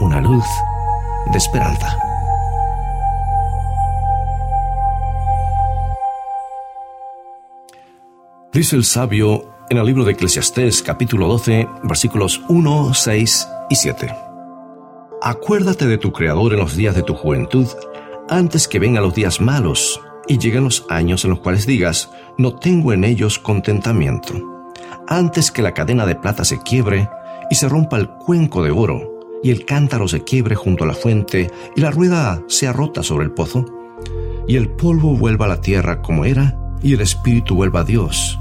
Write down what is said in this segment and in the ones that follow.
una luz de esperanza. Dice el sabio en el libro de Eclesiastés capítulo 12 versículos 1, 6 y 7. Acuérdate de tu Creador en los días de tu juventud, antes que vengan los días malos y lleguen los años en los cuales digas, no tengo en ellos contentamiento. Antes que la cadena de plata se quiebre y se rompa el cuenco de oro, y el cántaro se quiebre junto a la fuente, y la rueda sea rota sobre el pozo, y el polvo vuelva a la tierra como era, y el espíritu vuelva a Dios,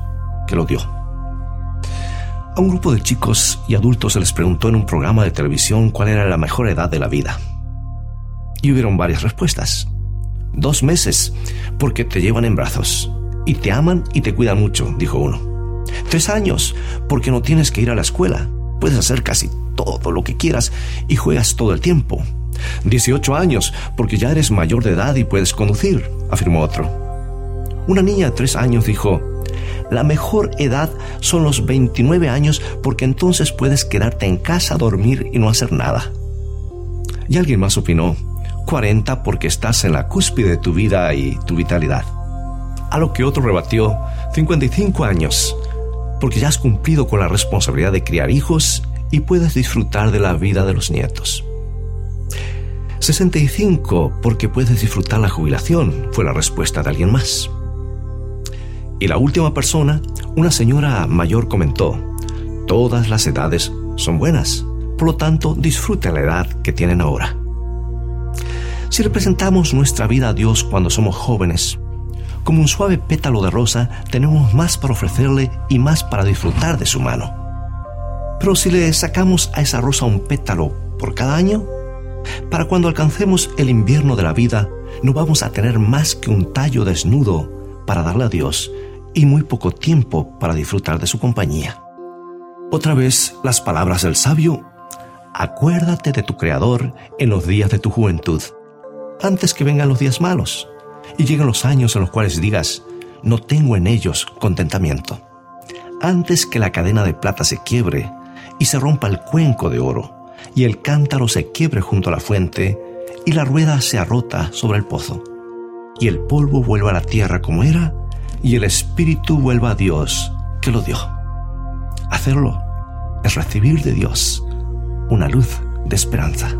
que lo dio. A un grupo de chicos y adultos se les preguntó en un programa de televisión cuál era la mejor edad de la vida. Y hubieron varias respuestas. Dos meses, porque te llevan en brazos, y te aman y te cuidan mucho, dijo uno. Tres años, porque no tienes que ir a la escuela, puedes hacer casi todo lo que quieras y juegas todo el tiempo. 18 años, porque ya eres mayor de edad y puedes conducir, afirmó otro. Una niña de tres años dijo, la mejor edad son los 29 años porque entonces puedes quedarte en casa dormir y no hacer nada. Y alguien más opinó, 40 porque estás en la cúspide de tu vida y tu vitalidad. A lo que otro rebatió, 55 años, porque ya has cumplido con la responsabilidad de criar hijos y puedes disfrutar de la vida de los nietos. 65 porque puedes disfrutar la jubilación, fue la respuesta de alguien más. Y la última persona, una señora mayor, comentó, todas las edades son buenas, por lo tanto disfruten la edad que tienen ahora. Si representamos nuestra vida a Dios cuando somos jóvenes, como un suave pétalo de rosa, tenemos más para ofrecerle y más para disfrutar de su mano. Pero si le sacamos a esa rosa un pétalo por cada año, para cuando alcancemos el invierno de la vida, no vamos a tener más que un tallo desnudo para darle a Dios y muy poco tiempo para disfrutar de su compañía. Otra vez las palabras del sabio, acuérdate de tu Creador en los días de tu juventud, antes que vengan los días malos y lleguen los años en los cuales digas, no tengo en ellos contentamiento. Antes que la cadena de plata se quiebre y se rompa el cuenco de oro, y el cántaro se quiebre junto a la fuente, y la rueda sea rota sobre el pozo, y el polvo vuelva a la tierra como era, y el espíritu vuelva a Dios que lo dio. Hacerlo es recibir de Dios una luz de esperanza.